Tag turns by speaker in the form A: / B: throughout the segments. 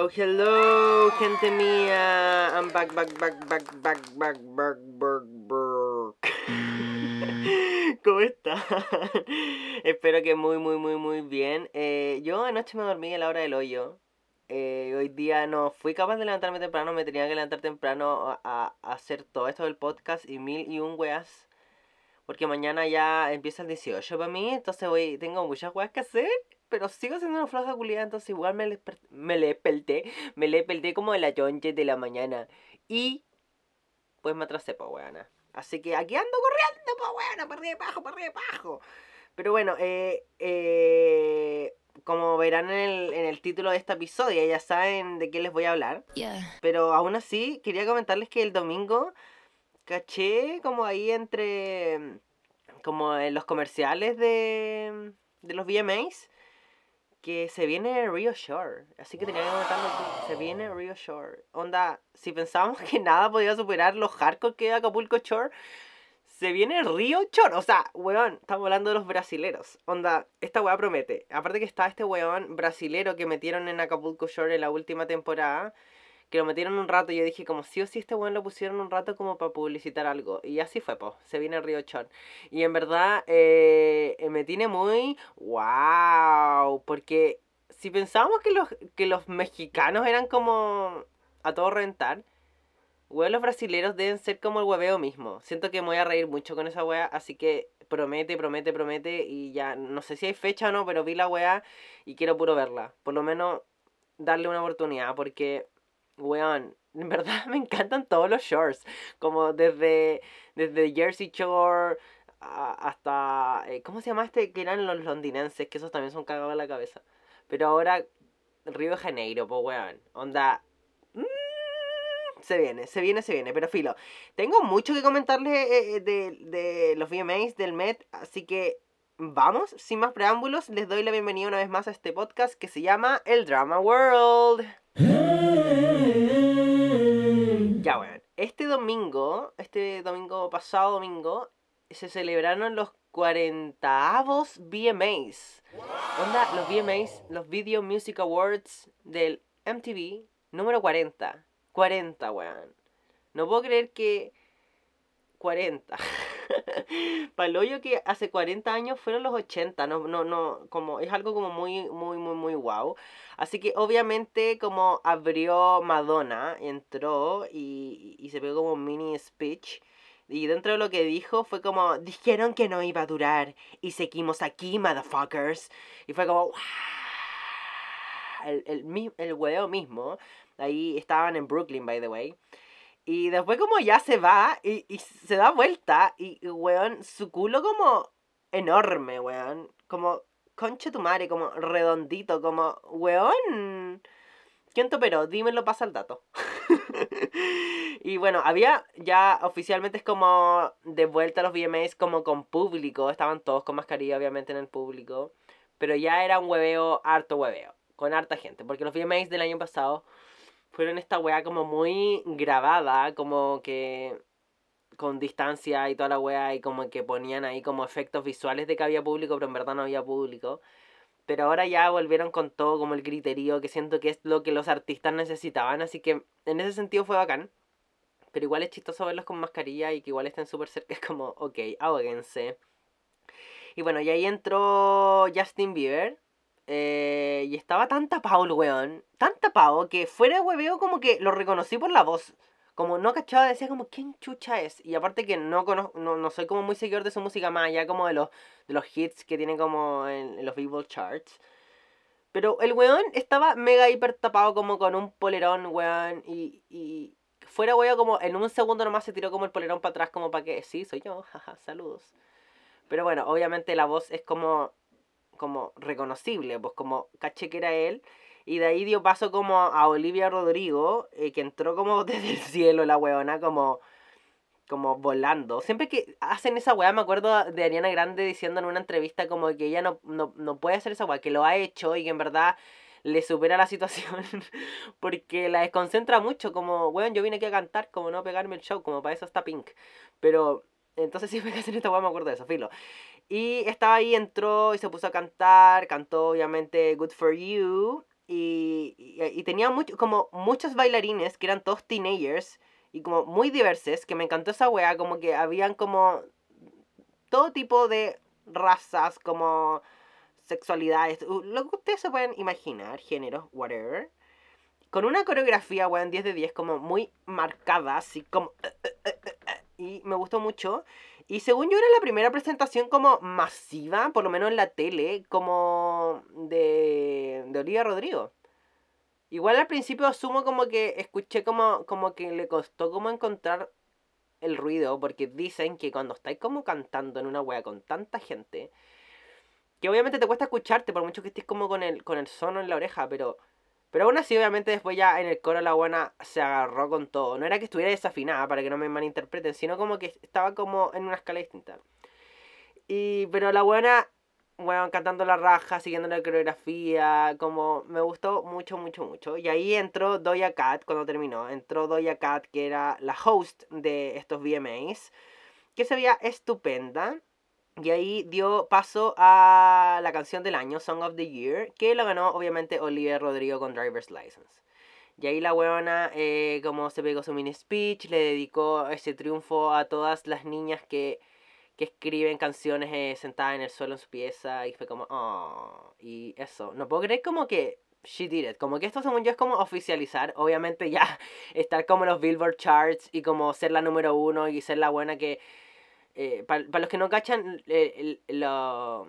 A: Hello, hello, gente mía. I'm back, back, back, back, back, back, back, back, back. ¿Cómo están? Espero que muy, muy, muy, muy bien. Eh, yo anoche me dormí a la hora del hoyo. Eh, hoy día no fui capaz de levantarme temprano, me tenía que levantar temprano a, a hacer todo esto del podcast y mil y un weas. Porque mañana ya empieza el 18 para mí, entonces voy, tengo muchas weas que hacer pero sigo siendo una floja culiada, entonces igual me, le me le pelté, me le pelté como de la chonche de la mañana. Y pues me atrasé, pa' weana. Así que aquí ando corriendo, pa' weana, para arriba y abajo, para arriba y abajo. Pero bueno, eh, eh, como verán en el, en el título de este episodio, ya saben de qué les voy a hablar. Pero aún así, quería comentarles que el domingo caché como ahí entre, como en los comerciales de, de los VMAs, que se viene Rio Shore. Así que tenía que comentarlo aquí. Se viene Rio Shore. Onda, si pensábamos que nada podía superar los hardcore que Acapulco Shore, se viene Rio Shore. O sea, weón, estamos hablando de los brasileros. Onda, esta weá promete. Aparte que está este weón brasilero que metieron en Acapulco Shore en la última temporada que lo metieron un rato y yo dije como sí o sí este weón lo pusieron un rato como para publicitar algo. Y así fue, pues, se viene Río Chon. Y en verdad eh, me tiene muy wow, porque si pensábamos que los, que los mexicanos eran como a todo rentar, weón, los brasileros deben ser como el hueveo mismo. Siento que me voy a reír mucho con esa wea, así que promete, promete, promete y ya no sé si hay fecha o no, pero vi la wea y quiero puro verla. Por lo menos darle una oportunidad porque weón, en verdad me encantan todos los shorts. Como desde, desde Jersey Shore hasta. Eh, ¿Cómo se llama este? Que eran los londinenses, que esos también son cagados en la cabeza. Pero ahora, Río de Janeiro, pues weón. Onda. Mm, se viene, se viene, se viene. Pero filo, tengo mucho que comentarles eh, eh, de, de los VMAs del Met, así que vamos, sin más preámbulos, les doy la bienvenida una vez más a este podcast que se llama El Drama World. Ya, bueno, este domingo, este domingo pasado domingo, se celebraron los 40avos VMAs. Onda, los VMAs, los Video Music Awards del MTV número 40. 40, weón. No puedo creer que 40. Paloyo que hace 40 años fueron los 80, no, no, no, como es algo como muy, muy, muy, muy wow. Así que obviamente como abrió Madonna, entró y, y se pegó como mini speech. Y dentro de lo que dijo fue como, dijeron que no iba a durar y seguimos aquí, motherfuckers. Y fue como, el, el, el huevo mismo. Ahí estaban en Brooklyn, by the way. Y después como ya se va y, y se da vuelta y, weón, su culo como enorme, weón. Como, concha tu madre, como redondito, como, weón. ¿Quién te operó? Dímelo, pasa el dato. y bueno, había ya oficialmente es como de vuelta a los VMAs como con público. Estaban todos con mascarilla, obviamente, en el público. Pero ya era un hueveo, harto hueveo. Con harta gente. Porque los VMAs del año pasado fueron esta weá como muy grabada, como que con distancia y toda la weá y como que ponían ahí como efectos visuales de que había público, pero en verdad no había público. Pero ahora ya volvieron con todo como el criterio, que siento que es lo que los artistas necesitaban, así que en ese sentido fue bacán. Pero igual es chistoso verlos con mascarilla y que igual estén súper cerca, es como, ok, ahóguense. Y bueno, y ahí entró Justin Bieber, eh, y estaba tan tapado el weón, tan tapado que fuera de hueveo como que lo reconocí por la voz. Como no cachaba, decía como, ¿quién chucha es? Y aparte que no, conozco, no, soy como muy seguidor de su música más allá como de los, de los hits que tiene como en, los Billboard Charts. Pero el weón estaba mega hiper tapado como con un polerón, weón. Y, y fuera weón como en un segundo nomás se tiró como el polerón para atrás como para que, sí, soy yo, jaja, saludos. Pero bueno, obviamente la voz es como como reconocible, pues como caché que era él. Y de ahí dio paso como a Olivia Rodrigo, eh, que entró como desde el cielo la weona, como, como volando. Siempre que hacen esa weá, me acuerdo de Ariana Grande diciendo en una entrevista como que ella no, no, puede hacer esa weá, que lo ha hecho y que en verdad le supera la situación porque la desconcentra mucho, como, weón, yo vine aquí a cantar, como no pegarme el show, como para eso está Pink. Pero entonces siempre que hacen esta weá me acuerdo de eso, filo. Y estaba ahí, entró y se puso a cantar, cantó obviamente Good For You. y, y, y tenía mucho, como muchos bailarines que eran todos teenagers y como muy diversos, que me encantó esa wea, como que habían como todo tipo de razas, como sexualidades, lo que ustedes se pueden imaginar, géneros, whatever. Con una coreografía, weón, 10 de 10, como muy marcada, así como... Y me gustó mucho. Y según yo era la primera presentación como masiva, por lo menos en la tele, como de, de Olivia Rodrigo. Igual al principio asumo como que escuché como, como que le costó como encontrar el ruido, porque dicen que cuando estáis como cantando en una wea con tanta gente, que obviamente te cuesta escucharte, por mucho que estés como con el, con el sono en la oreja, pero, pero aún así obviamente después ya en el coro la buena se agarró con todo. No era que estuviera desafinada, para que no me malinterpreten, sino como que estaba como en una escala distinta. Y, pero la buena, bueno, cantando la raja, siguiendo la coreografía, como me gustó mucho, mucho, mucho. Y ahí entró Doja Cat cuando terminó. Entró Doja Cat, que era la host de estos VMAs, que se veía estupenda. Y ahí dio paso a la canción del año, Song of the Year, que lo ganó obviamente Olivia Rodrigo con Driver's License. Y ahí la huevona, eh, como se pegó su mini speech, le dedicó ese triunfo a todas las niñas que, que escriben canciones eh, sentadas en el suelo en su pieza. Y fue como, oh, y eso. No puedo creer como que she did it. Como que esto según yo es como oficializar. Obviamente ya estar como en los Billboard Charts y como ser la número uno y ser la buena que eh, para los que no cachan, el, el, lo,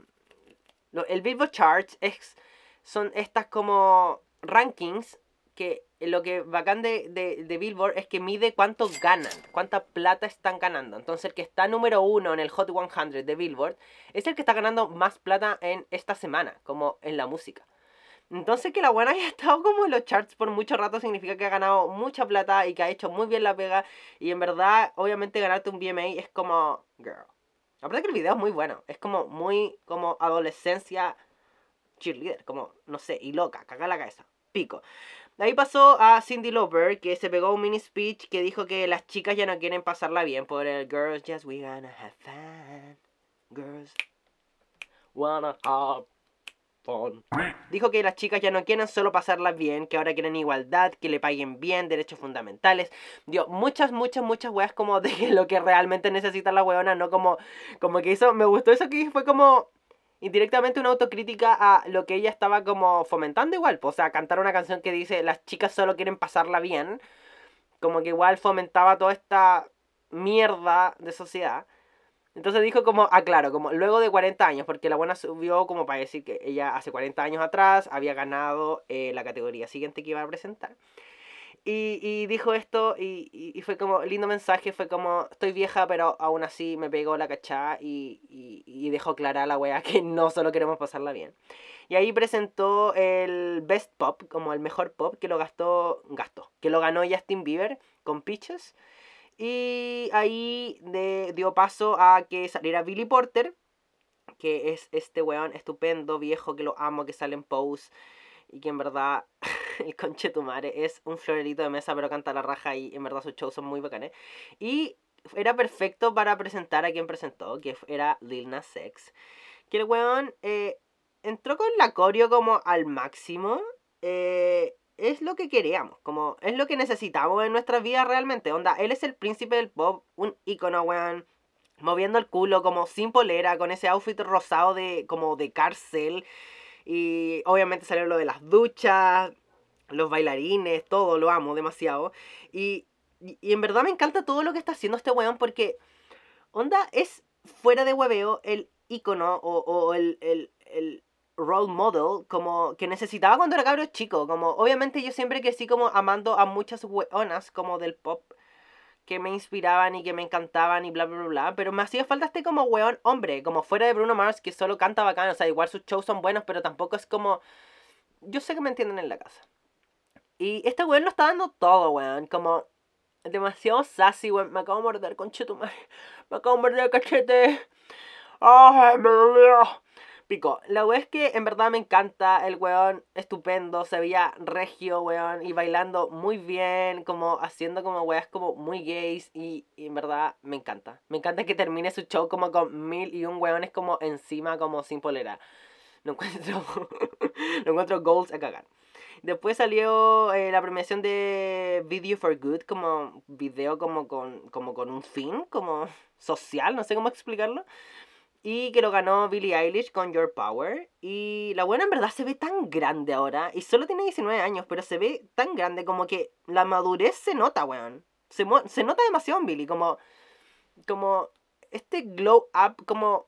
A: el Billboard Charts es, son estas como rankings que lo que bacán de, de, de, Billboard es que mide cuánto ganan, cuánta plata están ganando. Entonces el que está número uno en el Hot 100 de Billboard es el que está ganando más plata en esta semana, como en la música. Entonces que la buena haya estado como en los charts por mucho rato significa que ha ganado mucha plata y que ha hecho muy bien la pega. Y en verdad, obviamente ganarte un BMA es como... Girl. Aparte que el video es muy bueno. Es como muy como adolescencia cheerleader. Como, no sé, y loca. Caga la cabeza. Pico. Ahí pasó a Cindy Lauper, que se pegó un mini speech que dijo que las chicas ya no quieren pasarla bien por el Girls Just We Gonna Have Fun. Girls Wanna Have Dijo que las chicas ya no quieren solo pasarlas bien, que ahora quieren igualdad, que le paguen bien, derechos fundamentales. Dio muchas, muchas, muchas weas como de lo que realmente necesita la weona, no como, como que hizo, me gustó eso que fue como indirectamente una autocrítica a lo que ella estaba como fomentando igual. O sea, cantar una canción que dice las chicas solo quieren pasarla bien, como que igual fomentaba toda esta mierda de sociedad. Entonces dijo como, ah, claro, como luego de 40 años, porque la buena subió como para decir que ella hace 40 años atrás había ganado eh, la categoría siguiente que iba a presentar. Y, y dijo esto y, y, fue como, lindo mensaje, fue como, estoy vieja, pero aún así me pegó la cachá y, y, dejó clara a la wea que no solo queremos pasarla bien. Y ahí presentó el Best Pop, como el mejor pop, que lo gastó, gastó, que lo ganó Justin Bieber con Peaches. Y ahí de, dio paso a que saliera Billy Porter, que es este weón estupendo, viejo, que lo amo, que sale en Pose. Y que en verdad, el conche tu madre es un florerito de mesa, pero canta la raja y en verdad sus shows son muy bacanes. Y era perfecto para presentar a quien presentó, que era Lil Nas. Que el weón eh, entró con la coreo como al máximo. Eh, es lo que queríamos, como es lo que necesitamos en nuestra vida realmente. Onda, él es el príncipe del pop, un icono, weón. Moviendo el culo como sin polera, con ese outfit rosado de como de cárcel. Y obviamente salió lo de las duchas, los bailarines, todo, lo amo demasiado. Y, y, en verdad me encanta todo lo que está haciendo este weón porque, onda, es fuera de hueveo el icono o, o el, el, el role model como que necesitaba cuando era cabro chico. Como obviamente yo siempre que sí como amando a muchas weonas como del pop que me inspiraban y que me encantaban y bla bla bla, pero me hacía falta este como weón hombre, como fuera de Bruno Mars que solo canta bacán, o sea, igual sus shows son buenos, pero tampoco es como yo sé que me entienden en la casa. Y este weón lo está dando todo, weón, como demasiado sassy, weón, me acabo de morder con madre. Me acabo de morder el cachete. Ay, me dolió. La wea es que en verdad me encanta, el weón estupendo, se veía regio, weón, y bailando muy bien, como haciendo como weas como muy gays, y, en verdad me encanta. Me encanta que termine su show como con mil y un weón es como encima, como sin polera. No encuentro, no encuentro goals a cagar. Después salió eh, la premiación de Video for Good, como video como con, como con un fin, como social, no sé cómo explicarlo. Y que lo ganó Billie Eilish con Your Power. Y la buena en verdad se ve tan grande ahora. Y solo tiene 19 años, pero se ve tan grande como que la madurez se nota, weón. Se, se nota demasiado en Billie, como... Como este glow up, como...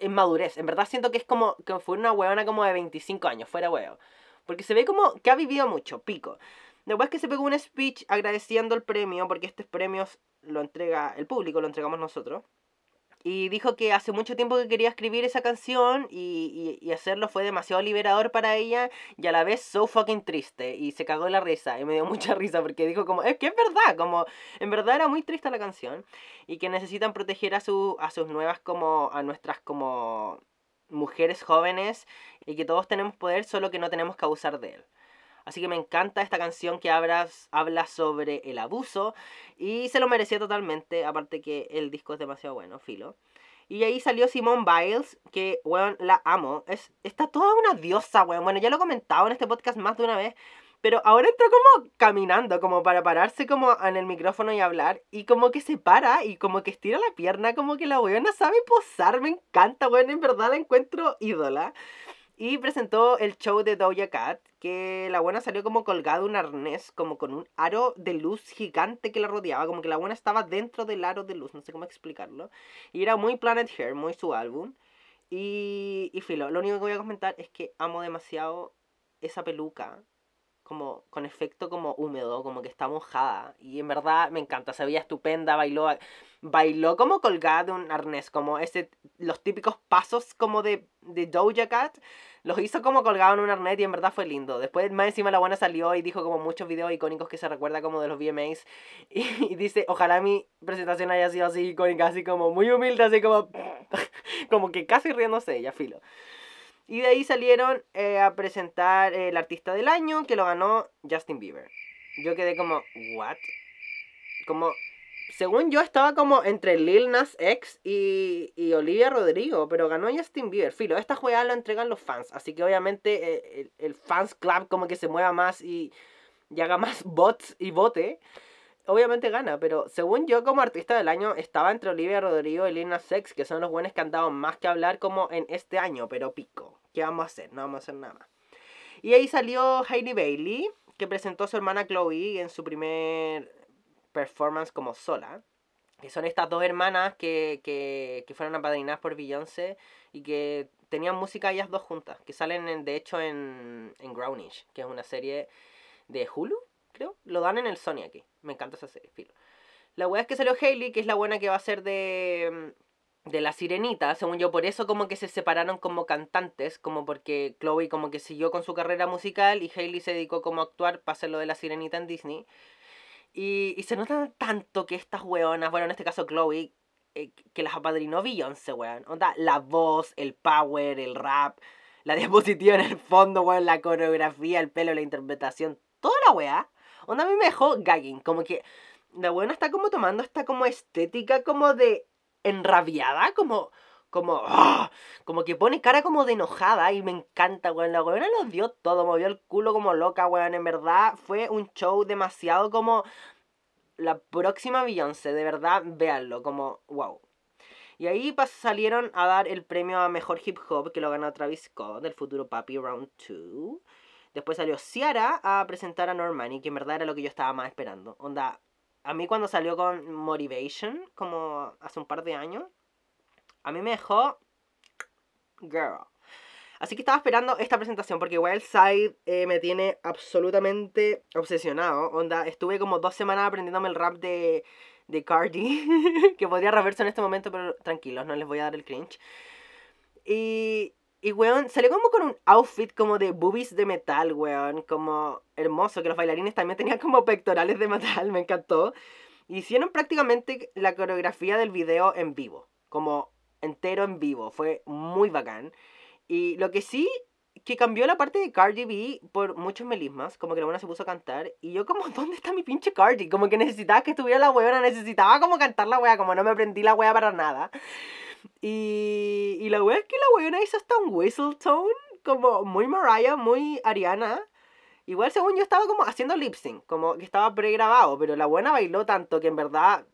A: En madurez. En verdad siento que es como que fue una weona como de 25 años, fuera weón. Porque se ve como que ha vivido mucho, pico. Después que se pegó un speech agradeciendo el premio, porque estos premios lo entrega el público, lo entregamos nosotros. Y dijo que hace mucho tiempo que quería escribir esa canción y, y, hacerlo fue demasiado liberador para ella y a la vez so fucking triste. Y se cagó la risa y me dio mucha risa porque dijo como, es que es verdad, como en verdad era muy triste la canción y que necesitan proteger a, su, a sus nuevas como, a nuestras como mujeres jóvenes y que todos tenemos poder, solo que no tenemos que abusar de él. Así que me encanta esta canción que habla sobre el abuso y se lo merecía totalmente, aparte que el disco es demasiado bueno, filo. Y ahí salió Simone Biles, que, weón, la amo. Es, está toda una diosa, weón. Bueno, ya lo he comentado en este podcast más de una vez. Pero ahora entró como caminando, como para pararse como en el micrófono y hablar. Y como que se para y como que estira la pierna, como que la weona sabe posar. Me encanta, weón. En verdad la encuentro ídola. Y presentó el show de Doja Cat, que la buena salió como colgada un arnés, como con un aro de luz gigante que la rodeaba, como que la buena estaba dentro del aro de luz, no sé cómo explicarlo. Y era muy Planet Hair, muy su álbum. Y, y filo, lo único que voy a comentar es que amo demasiado esa peluca como con efecto como húmedo, como que está mojada. Y en verdad me encanta, se veía estupenda, bailó, bailó como colgada de un arnés, como ese, los típicos pasos como de, de Doja Cat, los hizo como colgado en un arnés y en verdad fue lindo. Después más encima la buena salió y dijo como muchos videos icónicos que se recuerda como de los VMAs. Y, y dice, ojalá mi presentación haya sido así icónica, así como muy humilde, así como, como que casi riéndose ella, filo. Y de ahí salieron eh, a presentar el artista del año que lo ganó Justin Bieber. Yo quedé como, ¿what? Como, según yo estaba como entre Lil Nas X y, y Olivia Rodrigo, pero ganó Justin Bieber. Filo, esta jugada lo entregan los fans, así que obviamente eh, el, el, fans club como que se mueva más y, y haga más bots y vote obviamente gana, pero según yo como artista del año estaba entre Olivia Rodrigo y Lil Nas X, que son los buenos que han dado más que hablar como en este año, pero pico. ¿Qué vamos a hacer? No vamos a hacer nada. Y ahí salió Heidi Bailey, que presentó a su hermana Chloe en su primer performance como sola. Que son estas dos hermanas que, que, que fueron apadrinadas por Beyoncé y que tenían música ellas dos juntas, que salen de hecho en, en Grownish, que es una serie de Hulu, creo. Lo dan en el Sony aquí. Me encanta esa serie, filo. La weá es que salió Hailey, que es la buena que va a ser de. De la sirenita, según yo, por eso como que se separaron como cantantes, como porque Chloe como que siguió con su carrera musical y Hailey se dedicó como a actuar para hacer lo de la sirenita en Disney. Y, y se nota tanto que estas weonas, bueno, en este caso Chloe, eh, que las apadrinó Beyoncé, weón. Onda, la voz, el power, el rap, la diapositiva en el fondo, weón, la coreografía, el pelo, la interpretación, toda la weá. Onda a mí me dejó gagging, como que la buena está como tomando esta como estética como de enrabiada, como como ¡ah! como que pone cara como de enojada y me encanta, weón. La weona lo dio todo, movió el culo como loca, weón. En verdad fue un show demasiado como la próxima Beyoncé, de verdad, véanlo, como wow. Y ahí salieron a dar el premio a mejor hip hop que lo ganó Travis Scott del futuro Papi Round 2. Después salió Ciara a presentar a Normani, que en verdad era lo que yo estaba más esperando. Onda, a mí cuando salió con Motivation, como hace un par de años, a mí me dejó girl. Así que estaba esperando esta presentación porque Wildside eh, me tiene absolutamente obsesionado. Onda, estuve como dos semanas aprendiéndome el rap de, de Cardi, que podría reverse en este momento, pero tranquilos, no les voy a dar el cringe. Y, y, weón, salió como con un outfit como de boobies de metal, weón. Como hermoso, que los bailarines también tenían como pectorales de metal, me encantó. Hicieron prácticamente la coreografía del video en vivo. Como entero en vivo. Fue muy bacán. Y lo que sí, que cambió la parte de Cardi B por muchos melismas. Como que la buena se puso a cantar. Y yo como, ¿dónde está mi pinche Cardi? Como que necesitaba que estuviera la weona. Necesitaba como cantar la wea. Como no me aprendí la wea para nada. Y, y la wea es que la weona hizo hasta un whistle tone como muy Mariah, muy Ariana. Igual según yo estaba como haciendo lip sync, como que estaba pregrabado, pero la buena bailó tanto que en verdad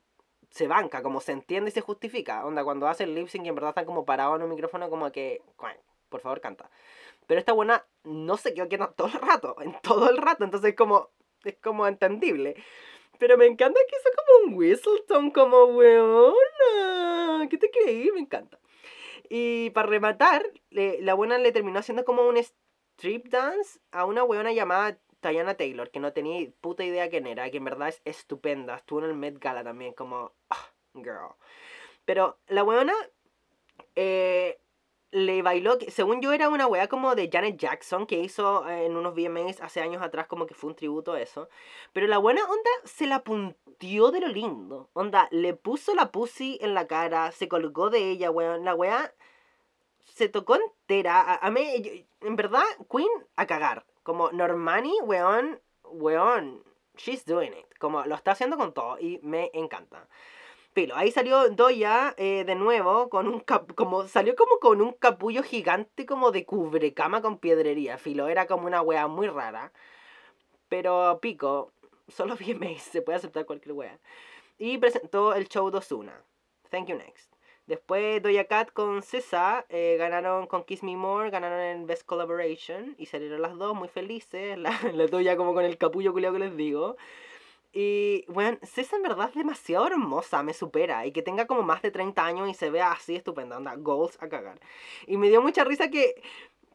A: se banca, como se entiende y se justifica. Onda, cuando hace el lip sync y en verdad están como parados en un micrófono, como que, por favor, canta. Pero esta buena no se quedó quieta todo el rato, en todo el rato, entonces como, es como entendible. Pero me encanta que hizo como un whistletone, como weona. ¿Qué te creí? Me encanta. Y para rematar, la buena le terminó haciendo como un strip dance a una weona llamada Diana Taylor, que no tenía puta idea quién era, que en verdad es estupenda. Estuvo en el Met Gala también, como, ah, girl. Pero la weona eh, le bailó, según yo era una wea como de Janet Jackson que hizo eh, en unos VMAs hace años atrás como que fue un tributo a eso. Pero la buena onda se la puntió de lo lindo. Onda, le puso la pussy en la cara, se colgó de ella, weón. La wea se tocó entera. A, mí, en verdad, Queen a cagar. Como Normani, weón, weón, she's doing it. Como lo está haciendo con todo y me encanta. Pero ahí salió Doya eh, de nuevo con un como salió como con un capullo gigante como de cubrecama con piedrería, filo, era como una wea muy rara. Pero pico, solo VMAs, se puede aceptar cualquier wea. Y presentó el show Dosuna. Thank you next. Después Doja Cat con César eh, ganaron con Kiss Me More, ganaron en Best Collaboration y salieron las dos muy felices. La, la como con el capullo culiado que les digo. Y, bueno, César en verdad es demasiado hermosa, me supera. Y que tenga como más de 30 años y se vea así estupenda, anda, goals a cagar. Y me dio mucha risa que,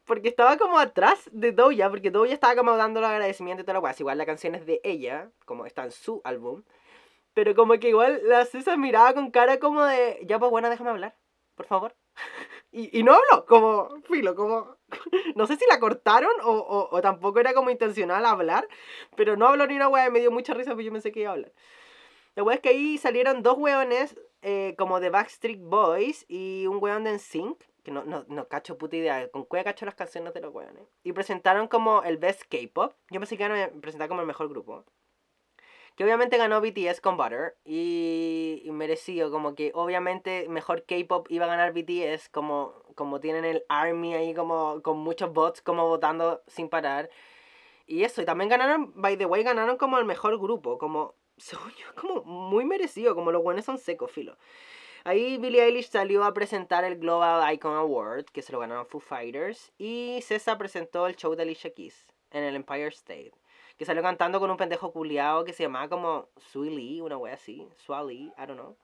A: porque estaba como atrás de Doja, porque Doja estaba como dando el agradecimiento y todo lo cual. Igual la canción es de ella, como está en su álbum. Pero como que igual la César miraba con cara como de, ya pues bueno, déjame hablar, por favor. Y, y no habló, como, filo, como, no sé si la cortaron o, o, tampoco era como intencional hablar, pero no habló ni una wea, me dio mucha risa porque yo pensé que iba a hablar. La wea es que ahí salieron dos weones eh, como de Backstreet Boys y un weón de NSYNC, que no, no, no cacho puta idea, con cuál cacho las canciones de los weones. Y presentaron como el Best K-Pop. Yo pensé que iban a presentar como el mejor grupo. Que obviamente ganó BTS con Butter. Y, merecido, como que obviamente mejor K-pop iba a ganar BTS. Como, como tienen el Army ahí, como con muchos bots como votando sin parar. Y eso, y también ganaron, by the way, ganaron como el mejor grupo. Como, yo, como muy merecido. Como los buenos son secos, filo. Ahí Billie Eilish salió a presentar el Global Icon Award, que se lo ganaron Foo Fighters. Y César presentó el show de Alicia Keys en el Empire State que salió cantando con un pendejo culiado que se llamaba como Sui Lee, una wea así, Swali, I don't know.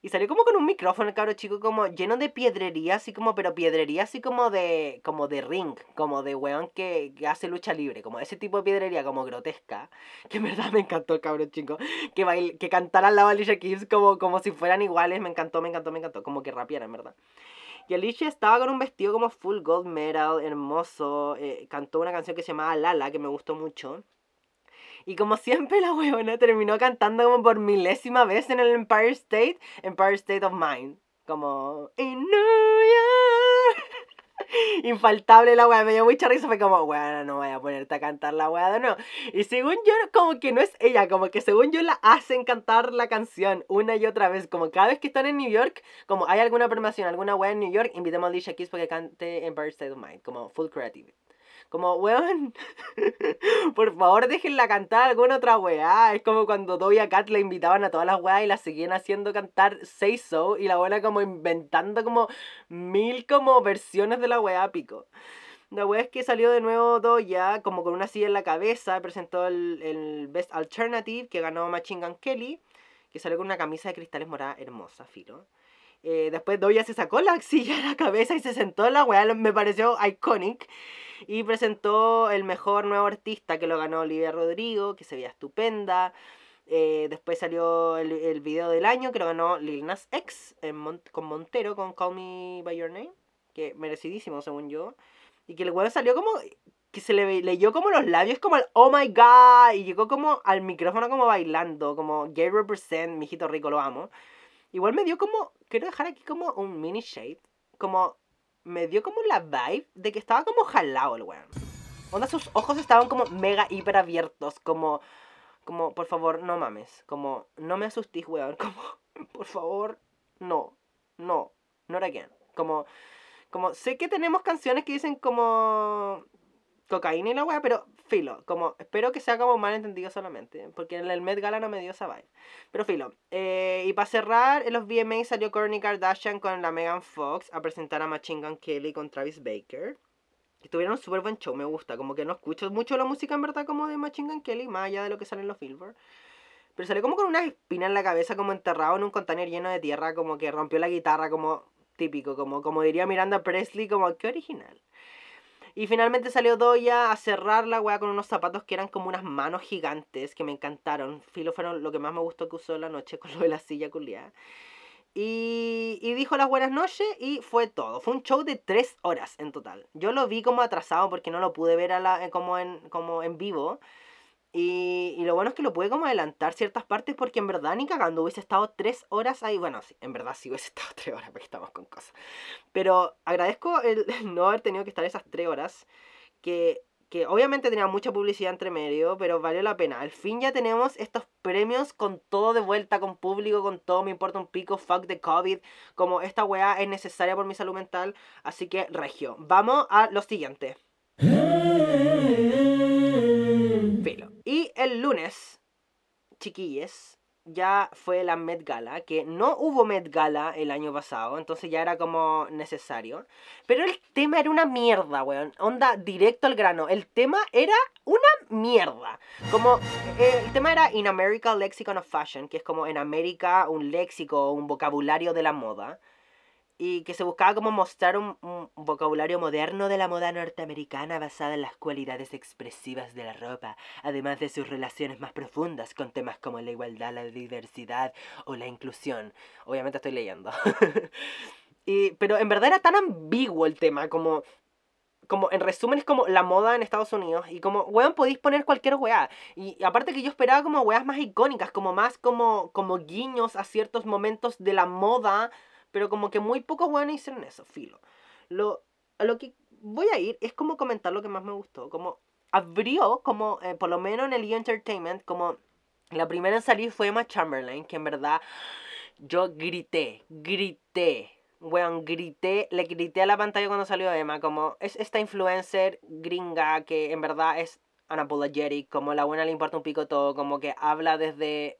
A: Y salió como con un micrófono el cabro chico como lleno de piedrería, así como, pero piedrería así como de, como de ring, como de weón que, hace lucha libre, como ese tipo de piedrería como grotesca, que en verdad me encantó el cabro chico, que bail, que cantaran la Alicia Keys como, como si fueran iguales, me encantó, me encantó, me encantó, como que rapiera en verdad. Y Alicia estaba con un vestido como full gold metal, hermoso. Eh, cantó una canción que se llamaba Lala, que me gustó mucho. Y como siempre la huevona terminó cantando como por milésima vez en el Empire State, Empire State of Mind. Como, in New York. Infaltable la weá, me dio mucha risa, fue como, weá, no voy a ponerte a cantar la weá nuevo. Y según yo, como que no es ella, como que según yo la hacen cantar la canción una y otra vez, como cada vez que están en New York, como hay alguna promoción, alguna weá en New York, invitemos a Alicia Keys para que cante Empire State of Mind, como full creative. Como, weón, por favor déjenla cantar alguna otra weá. Es como cuando Doja Cat la invitaban a todas las weas y la seguían haciendo cantar Say So y la buena como inventando como mil como versiones de la weá pico. La weá es que salió de nuevo Doja como con una silla en la cabeza, presentó el, el Best Alternative que ganó Machine Gun Kelly, que salió con una camisa de cristales morada hermosa, filo. Eh, después Doja se sacó la silla de la cabeza y se sentó en la weá, me pareció iconic. Y presentó el mejor nuevo artista que lo ganó Olivia Rodrigo, que se veía estupenda. Eh, después salió el, el, video del año que lo ganó Lil Nas X con Montero, con Call Me By Your Name, que merecidísimo según yo. Y que el weón salió como que se le leyó como los labios como el oh my god y llegó como al micrófono como bailando, como gay represent, mijito rico, lo amo. Igual me dio como, quiero dejar aquí como un mini shade, como me dio como la vibe de que estaba como jalado el weón. Onda, sus ojos estaban como mega hiper abiertos, como, como, por favor, no mames, como, no me asustís, weón, como, por favor, no, no, no again. Como, Como, sé que tenemos canciones que dicen como cocaína y la weá, pero filo, como, espero que sea como mal entendido solamente, porque en el Met Gala no me dio esa vibe. Pero filo, eh, y para cerrar, en los VMA salió Kourtney Kardashian con la Megan Fox a presentar a Machine Gun Kelly con Travis Baker. Y tuvieron súper buen show, me gusta, como que no escucho mucho la música en verdad como de Machine Gun Kelly, más allá de lo que sale en los Billboard. Pero salió como con una espina en la cabeza, como enterrado en un container lleno de tierra, como que rompió la guitarra, como típico, como, como diría Miranda Presley, como que original. Y finalmente salió Doya a cerrar la weá con unos zapatos que eran como unas manos gigantes que me encantaron. Filo fueron lo que más me gustó que usó la noche con lo de la silla culiada. Y, dijo las buenas noches y fue todo. Fue un show de tres horas en total. Yo lo vi como atrasado porque no lo pude ver a la, como, en, como en vivo. Y, lo bueno es que lo pude como adelantar ciertas partes porque en verdad ni cagando hubiese estado tres horas ahí. Bueno, sí, en verdad sí hubiese estado tres horas porque estamos con cosas. Pero agradezco el no haber tenido que estar esas tres horas. Que, que obviamente tenía mucha publicidad entre medio, pero valió la pena. Al fin ya tenemos estos premios con todo de vuelta, con público, con todo. Me importa un pico, fuck the COVID. Como esta weá es necesaria por mi salud mental. Así que regio. Vamos a lo siguiente. El lunes, chiquilles, ya fue la Met Gala, que no hubo Met Gala el año pasado, entonces ya era como necesario. Pero el tema era una mierda, weón. Onda directo al grano. El tema era una mierda. Como eh, el tema era In America Lexicon of Fashion, que es como en América un léxico, un vocabulario de la moda y que se buscaba como mostrar un, vocabulario moderno de la moda norteamericana basada en las cualidades expresivas de la ropa, además de sus relaciones más profundas con temas como la igualdad, la diversidad o la inclusión. Obviamente estoy leyendo. y, pero en verdad era tan ambiguo el tema como... Como en resumen es como la moda en Estados Unidos y como, weón, podéis poner cualquier weá. Y, aparte que yo esperaba como weas más icónicas, como más como, como guiños a ciertos momentos de la moda pero como que muy pocos weones hicieron eso, filo. Lo, a lo que voy a ir es como comentar lo que más me gustó. Como abrió, como eh, por lo menos en el E! Entertainment, como la primera en salir fue Emma Chamberlain, que en verdad yo grité, grité. Weón, grité, le grité a la pantalla cuando salió Emma, como es esta influencer gringa que en verdad es unapologetic, como la buena le importa un pico todo, como que habla desde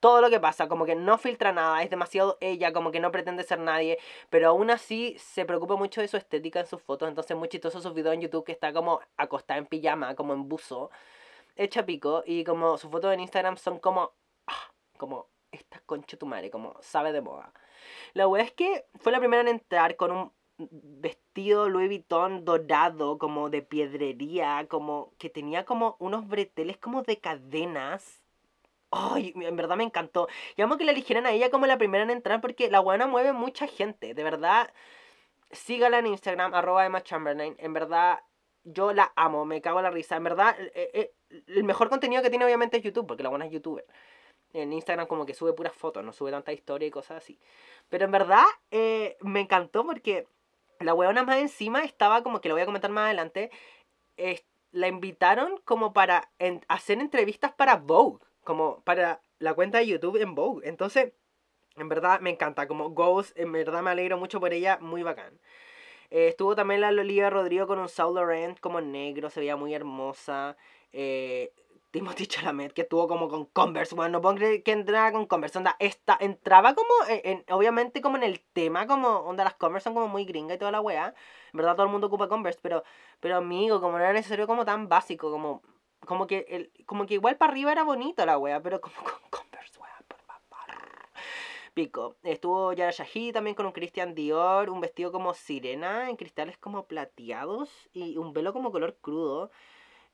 A: todo lo que pasa, como que no filtra nada, es demasiado ella, como que no pretende ser nadie, pero aún así se preocupa mucho de su estética en sus fotos, entonces muy chistoso sus videos en YouTube que está como acostada en pijama, como en buzo, hecha pico, y como sus fotos en Instagram son como, ah, como, esta concha tu madre, como sabe de moda. La wea es que fue la primera en entrar con un vestido Louis Vuitton dorado, como de piedrería, como que tenía como unos breteles como de cadenas Ay, en verdad me encantó. Y amo que la eligieran a ella como la primera en entrar porque la buena mueve mucha gente. De verdad, sígala en Instagram, arroba Emma Chamberlain. En verdad, yo la amo, me cago en la risa. En verdad, eh, eh, el mejor contenido que tiene obviamente es YouTube, porque la buena es youtuber. En Instagram como que sube puras fotos, no sube tanta historia y cosas así. Pero en verdad, eh, me encantó porque la weona más encima estaba como que lo voy a comentar más adelante. la invitaron como para hacer entrevistas para Vogue como para la cuenta de YouTube en Vogue. Entonces, en verdad me encanta. Como Ghost, en verdad me alegro mucho por ella, muy bacán. Eh, estuvo también la Lolita Rodrigo con un Saul Laurent como negro, se veía muy hermosa. Eh, Timothy Chalamet, que estuvo como con Converse, bueno, no puedo creer que entrara con Converse, onda, esta, entraba como, en, obviamente como en el tema, como, onda, las Converse son como muy gringa y toda la weá, en verdad todo el mundo ocupa Converse, pero, pero amigo, como no era necesario como tan básico, como, como que, el, como que igual para arriba era bonito la wea, pero como con Converse, wea, Pico. Estuvo Yara Shahid también con un Christian Dior, un vestido como sirena, en cristales como plateados y un velo como color crudo.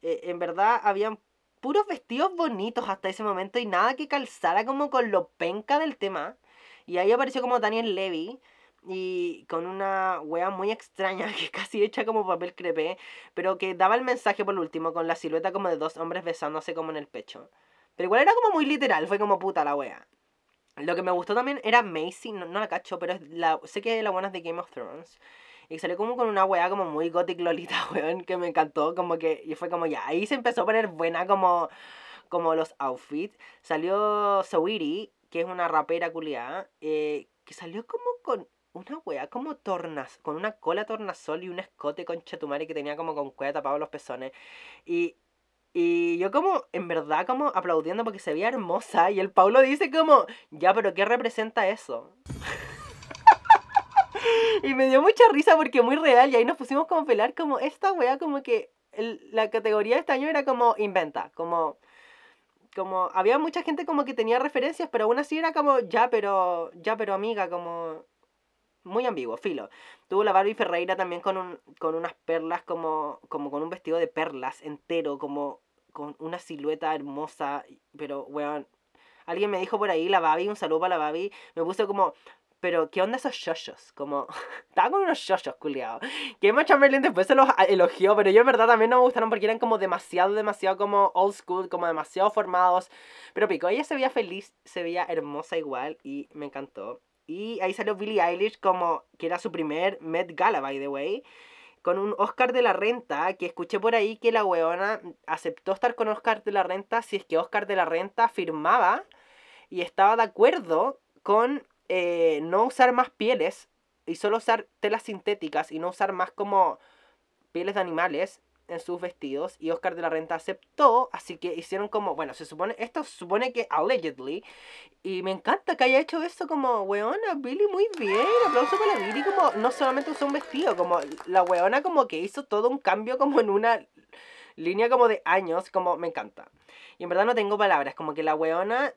A: Eh, en verdad, habían puros vestidos bonitos hasta ese momento y nada que calzara como con lo penca del tema. Y ahí apareció como Daniel Levy y con una wea muy extraña que casi hecha como papel crepé, pero que daba el mensaje por último con la silueta como de dos hombres besándose como en el pecho. Pero igual era como muy literal, fue como puta la wea. Lo que me gustó también era Macy, no, la cacho, pero sé que la buena es de Game of Thrones. Y salió como con una wea como muy gothic lolita, weón, que me encantó, como que, y fue como ya, ahí se empezó a poner buena como, como los outfits. Salió Sawiri, que es una rapera culiada, eh, que salió como con una wea como tornas, con una cola tornasol y un escote con chetumare que tenía como con cueva tapado los pezones. Y, y yo como, en verdad, como aplaudiendo porque se veía hermosa. Y el Paulo dice como, ya, pero ¿qué representa eso? y me dio mucha risa porque muy real. Y ahí nos pusimos como a pelar como esta wea como que la categoría de este año era como inventa, como como había mucha gente como que tenía referencias, pero aún así era como ya, pero ya, pero amiga, como muy ambiguo, filo. Tuvo la Barbie Ferreira también con un con unas perlas como como con un vestido de perlas entero, como con una silueta hermosa, pero weón, alguien me dijo por ahí la Babi, un saludo para la Babi, me puso como pero, ¿qué onda esos shoshos? Como, estaba con unos shoshos, culiados. Que Emma Chamberlain después se los elogió, pero yo en verdad también no me gustaron porque eran como demasiado, demasiado como old school, como demasiado formados. Pero pico, ella se veía feliz, se veía hermosa igual y me encantó. Y ahí salió Billie Eilish como, que era su primer Met Gala, by the way con un Oscar de la Renta, que escuché por ahí que la weona aceptó estar con Oscar de la Renta si es que Oscar de la Renta firmaba y estaba de acuerdo con eh, no usar más pieles y solo usar telas sintéticas y no usar más como pieles de animales en sus vestidos y Oscar de la Renta aceptó, así que hicieron como, bueno, se supone, esto supone que allegedly, y me encanta que haya hecho eso como, weona, Billy muy bien, aplauso para Billy, como no solamente usó un vestido, como la weona como que hizo todo un cambio como en una línea como de años, como me encanta. Y en verdad no tengo palabras, como que la weona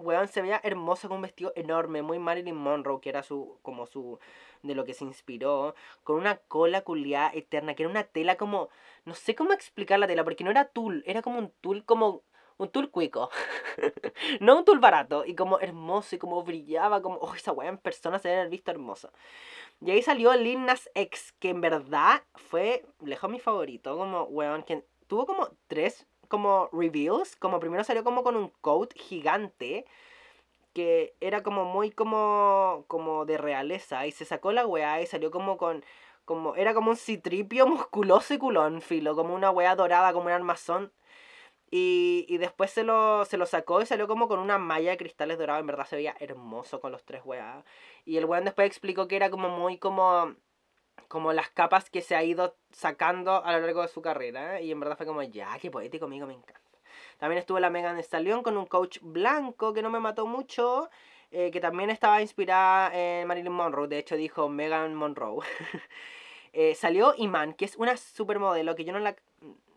A: weón, se veía hermosa con un vestido enorme, muy Marilyn Monroe, que era su, como su, de lo que se inspiró, con una cola culiada eterna, que era una tela como, no sé cómo explicar la tela, porque no era tul, era como un tul como, un tul cuico, no un tul barato, y como hermoso, y como brillaba, como, oh, esa weón en persona se debe haber visto hermosa. Y ahí salió Lil Nas X, que en verdad fue lejos mi favorito, como, weón, que tuvo como tres como reveals, como primero salió como con un coat gigante que era como muy como como de realeza y se sacó la weá y salió como con como era como un citripio musculoso y culón, filo, como una weá dorada, como un armazón. Y, y después se lo, se lo sacó y salió como con una malla de cristales dorados. En verdad se veía hermoso con los tres weá. Y el weón después explicó que era como muy como como las capas que se ha ido sacando a lo largo de su carrera. Y en verdad fue como, ya, qué poético, amigo, me encanta. También estuvo la Megan Stallion con un coach blanco que no me mató mucho. Eh, que también estaba inspirada en Marilyn Monroe. De hecho, dijo Megan Monroe. eh, salió Iman, que es una supermodelo que yo no la.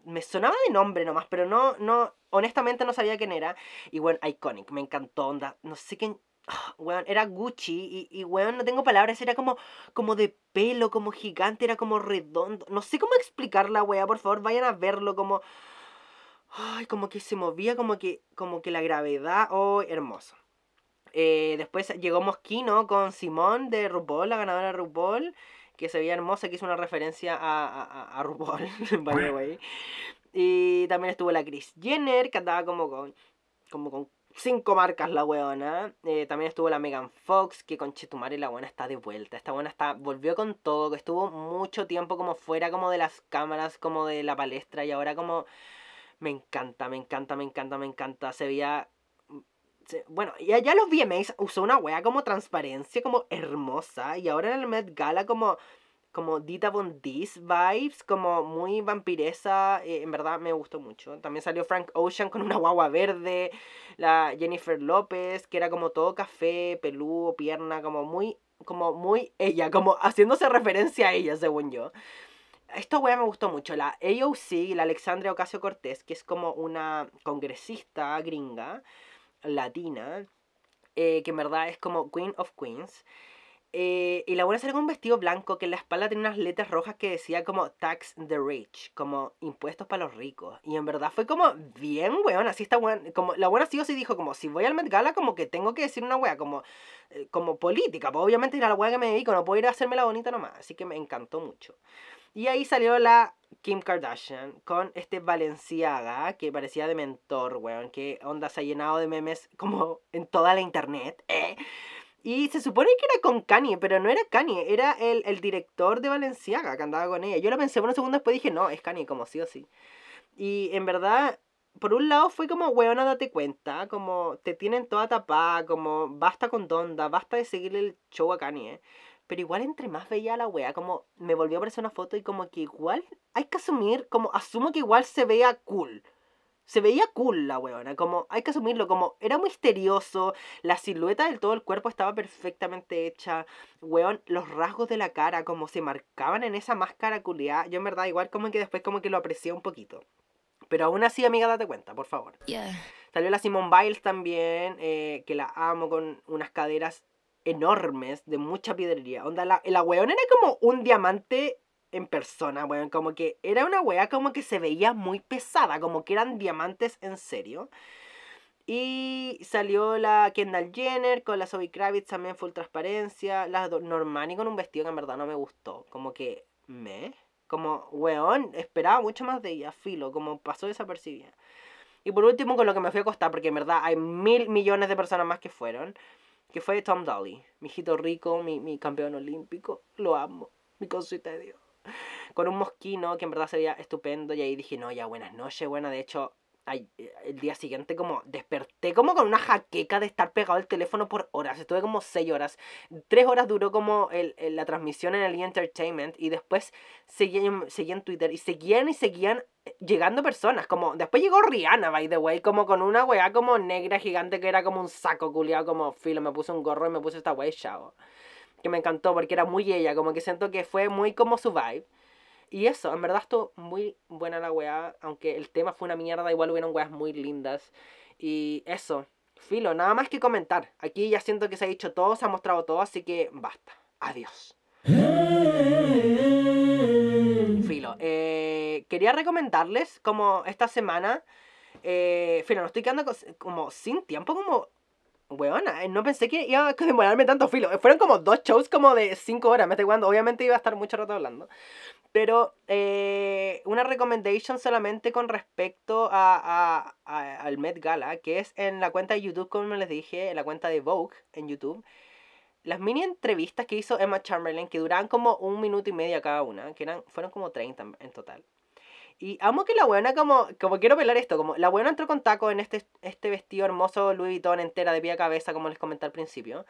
A: Me sonaba de nombre nomás, pero no, no, honestamente no sabía quién era. Y bueno, Iconic, me encantó, onda. No sé quién, Weón, era Gucci y, y weón, no tengo palabras, era como, como de pelo, como gigante, era como redondo. No sé cómo explicar la weá, por favor, vayan a verlo como... Ay, como que se movía, como que, como que la gravedad, oh, hermoso. Eh, después llegó Mosquino con Simón de RuPaul, la ganadora de RuPaul, que se veía hermosa, que hizo una referencia a, a, a RuPaul, by the. Y también estuvo la Chris Jenner, que andaba como con, como con cinco marcas la weona. Eh, también estuvo la Megan Fox, que con Chetumare la buena está de vuelta. Esta buena está, volvió con todo, que estuvo mucho tiempo como fuera como de las cámaras, como de la palestra y ahora como... Me encanta, me encanta, me encanta, me encanta. Se veía... bueno, ya, ya los VMAs usó una wea como transparencia, como hermosa. Y ahora en el Met Gala como como Dita Von Dis vibes, como muy vampiresa, eh, en verdad me gustó mucho. También salió Frank Ocean con una guagua verde, la Jennifer López, que era como todo café, peludo, pierna, como muy, como muy ella, como haciéndose referencia a ella, según yo. Esto weá me gustó mucho, la AOC, la Alexandria Ocasio Cortés, que es como una congresista gringa, latina, eh, que en verdad es como Queen of Queens. Eh, y la buena salió con un vestido blanco que en la espalda tenía unas letras rojas que decía como Tax the Rich, como impuestos para los ricos. Y en verdad fue como bien, weón, así está buena. Como, la buena sí o sí dijo como, si voy al Met Gala, como que tengo que decir una wea, como, eh, como política. Pues obviamente ir a la wea que me dedico, no puedo ir a hacerme la bonita nomás. Así que me encantó mucho. Y ahí salió la Kim Kardashian con este Valenciaga que parecía de mentor, weón, que onda se ha llenado de memes como en toda la internet. Eh. Y se supone que era con Kanye, pero no era Kanye, era el, el director de Valenciaga que andaba con ella. Yo lo pensé por un segundo después dije, no, es Kanye, como sí o sí. Y en verdad, por un lado fue como, weona, date cuenta, como te tienen toda tapada, como basta con Donda, basta de seguirle el show a Kanye. Pero igual entre más veía a la wea, como me volvió a aparecer una foto y como que igual hay que asumir, como asumo que igual se vea cool. Se veía cool la weona, como hay que asumirlo, como era misterioso, la silueta del todo el cuerpo estaba perfectamente hecha, weón, los rasgos de la cara como se marcaban en esa máscara culiada, yo en verdad igual como que después como que lo aprecié un poquito. Pero aún así, amiga, date cuenta, por favor. Salió la Simone Biles también, eh, que la amo con unas caderas enormes de mucha piedrería. Onda, la, la weón era como un diamante en persona, weón. Como que era una wea como que se veía muy pesada, como que eran diamantes en serio. Y salió la Kendall Jenner con la Zoe Kravitz también full transparencia. La Normani con un vestido que en verdad no me gustó. Como que me. Como, weón, esperaba mucho más de ella, filo, como pasó desapercibida. Y por último, con lo que me fui a acostar, porque en verdad hay mil millones de personas más que fueron, que fue Tom Dolly, mi hijito rico, mi, mi campeón olímpico, lo amo, mi cosita de Dios con un mosquino que en verdad sería estupendo. Y ahí dije, no, ya buenas noches, buena. De hecho, eh, el día siguiente como desperté como con una jaqueca de estar pegado al teléfono por horas. Estuve como 6 horas. 3 horas duró como el, la transmisión en el Entertainment y después seguí, seguí en Twitter y seguían y seguían eh, llegando personas. Como después llegó Rihanna, by the way, como con una weá como negra gigante que era como un saco culiado como filo. Me puse un gorro y me puse esta weá chavo. Que me encantó porque era muy ella, como que siento que fue muy como su vibe. Y eso, en verdad estuvo muy buena la weá, aunque el tema fue una mierda, igual hubieron weas muy lindas. Y eso, filo, nada más que comentar. Aquí ya siento que se ha dicho todo, se ha mostrado todo, así que basta. Adiós. Filo, eh, quería recomendarles como esta semana, eh, filo, no estoy quedando como sin tiempo, como Weona, eh, no pensé que iba a demorarme tanto filo. Fueron como dos shows como de cinco horas. Me estoy jugando. Obviamente iba a estar mucho rato hablando. Pero eh, una recommendation solamente con respecto a, al Met Gala, que es en la cuenta de YouTube, como les dije, en la cuenta de Vogue en YouTube. Las mini entrevistas que hizo Emma Chamberlain, que duraban como un minuto y medio cada una, que eran, fueron como 30 en total. Y amo que la buena como, como quiero velar esto, como la buena entró con taco en este, este vestido hermoso Louis Vuitton entera de pie a cabeza, como les comenté al principio.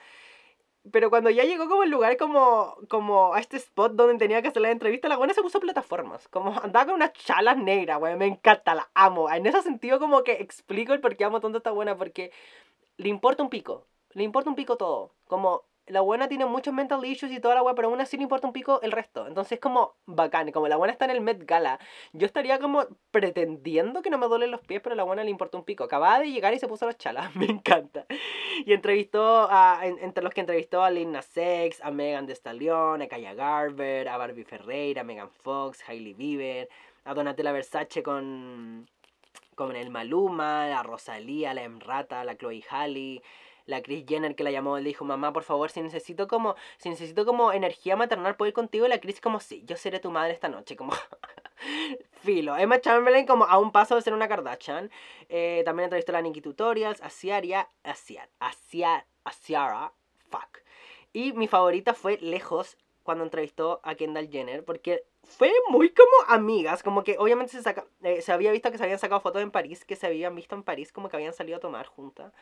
A: Pero cuando ya llegó como el lugar como, como a este spot donde tenía que hacer la entrevista, la buena se puso plataformas. Como andaba con unas chalas negras, güey. Me encanta, la amo. En ese sentido como que explico el por qué amo tanto a esta buena. Porque le importa un pico. Le importa un pico todo. Como la buena tiene muchos mental issues y toda la weá, pero aún así le importa un pico el resto. Entonces es como bacán, como la buena está en el Met Gala. Yo estaría como pretendiendo que no me duelen los pies, pero a la buena le importa un pico. Acababa de llegar y se puso las chalas, me encanta. Y entrevistó a, entre los que entrevistó a Lina Sex, a Megan Thee Stallion, a Kaya Garber, a Barbie Ferreira, a Megan Fox, Hailey Bieber, a Donatella Versace con, con el Maluma, a Rosalía, la Emrata, la Chloe Halle la Chris Jenner que la llamó, le dijo, mamá, por favor, si necesito como, si necesito como energía maternal, ¿puedo ir contigo? Y la Chris como, sí, yo seré tu madre esta noche, como, filo. Emma Chamberlain como a un paso de ser una Kardashian. Eh, también entrevistó a la Nikki Tutorials, a Ciaria, a Ciara, a Ciara, fuck. Y mi favorita fue lejos cuando entrevistó a Kendall Jenner, porque fue muy como amigas, como que obviamente se, saca, eh, se había visto que se habían sacado fotos en París, que se habían visto en París, como que habían salido a tomar juntas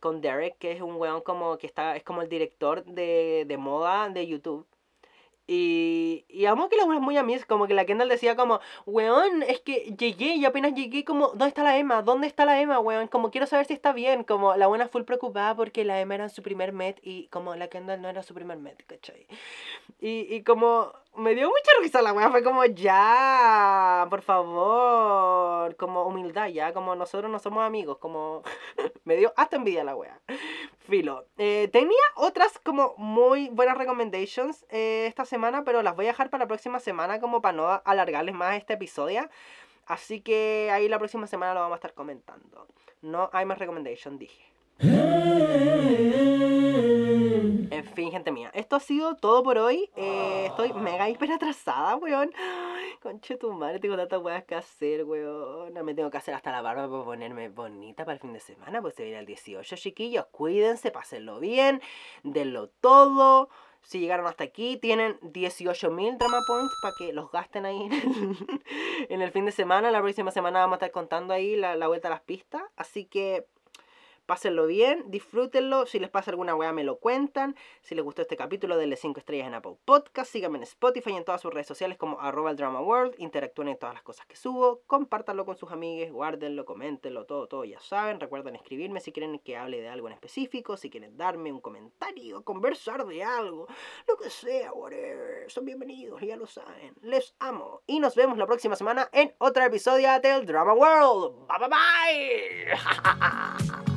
A: con Derek, que es un weón como que está, es como el director de, de moda de YouTube. Y, y amo que la weón es muy amiga, como que la Kendall decía como, weón, es que llegué y apenas llegué como, ¿dónde está la Emma? ¿Dónde está la Emma, weón? Como quiero saber si está bien, como la buena full preocupada porque la Emma era su primer Met y como la Kendall no era su primer Met, ¿cachai? Y, y como, me dio mucha risa la weá, fue como, ya, por favor, como humildad, ya, como nosotros no somos amigos, como, me dio hasta envidia la weá. Filo, eh, tenía otras como muy buenas recommendations eh, esta semana, pero las voy a dejar para la próxima semana como para no alargarles más este episodio. Así que ahí la próxima semana lo vamos a estar comentando. No hay más recommendation, dije. En fin, gente mía, esto ha sido todo por hoy. Eh, estoy mega hiper atrasada, weón. Conche tu madre, tengo tantas weas que hacer, weón. Me tengo que hacer hasta la barba para ponerme bonita para el fin de semana, pues se viene el 18, chiquillos. Cuídense, pásenlo bien, denlo todo. Si llegaron hasta aquí, tienen 18.000 drama points para que los gasten ahí en el, en el fin de semana. La próxima semana vamos a estar contando ahí la, la vuelta a las pistas. Así que Pásenlo bien, disfrútenlo. Si les pasa alguna weá, me lo cuentan. Si les gustó este capítulo, denle 5 estrellas en Apple Podcast. Síganme en Spotify y en todas sus redes sociales como arroba el drama world. Interactúen en todas las cosas que subo. Compártanlo con sus amigos, guárdenlo, coméntenlo, todo, todo ya saben. Recuerden escribirme si quieren que hable de algo en específico, si quieren darme un comentario, conversar de algo, lo que sea, whatever. Son bienvenidos, ya lo saben. Les amo. Y nos vemos la próxima semana en otro episodio del Drama World. Bye bye bye.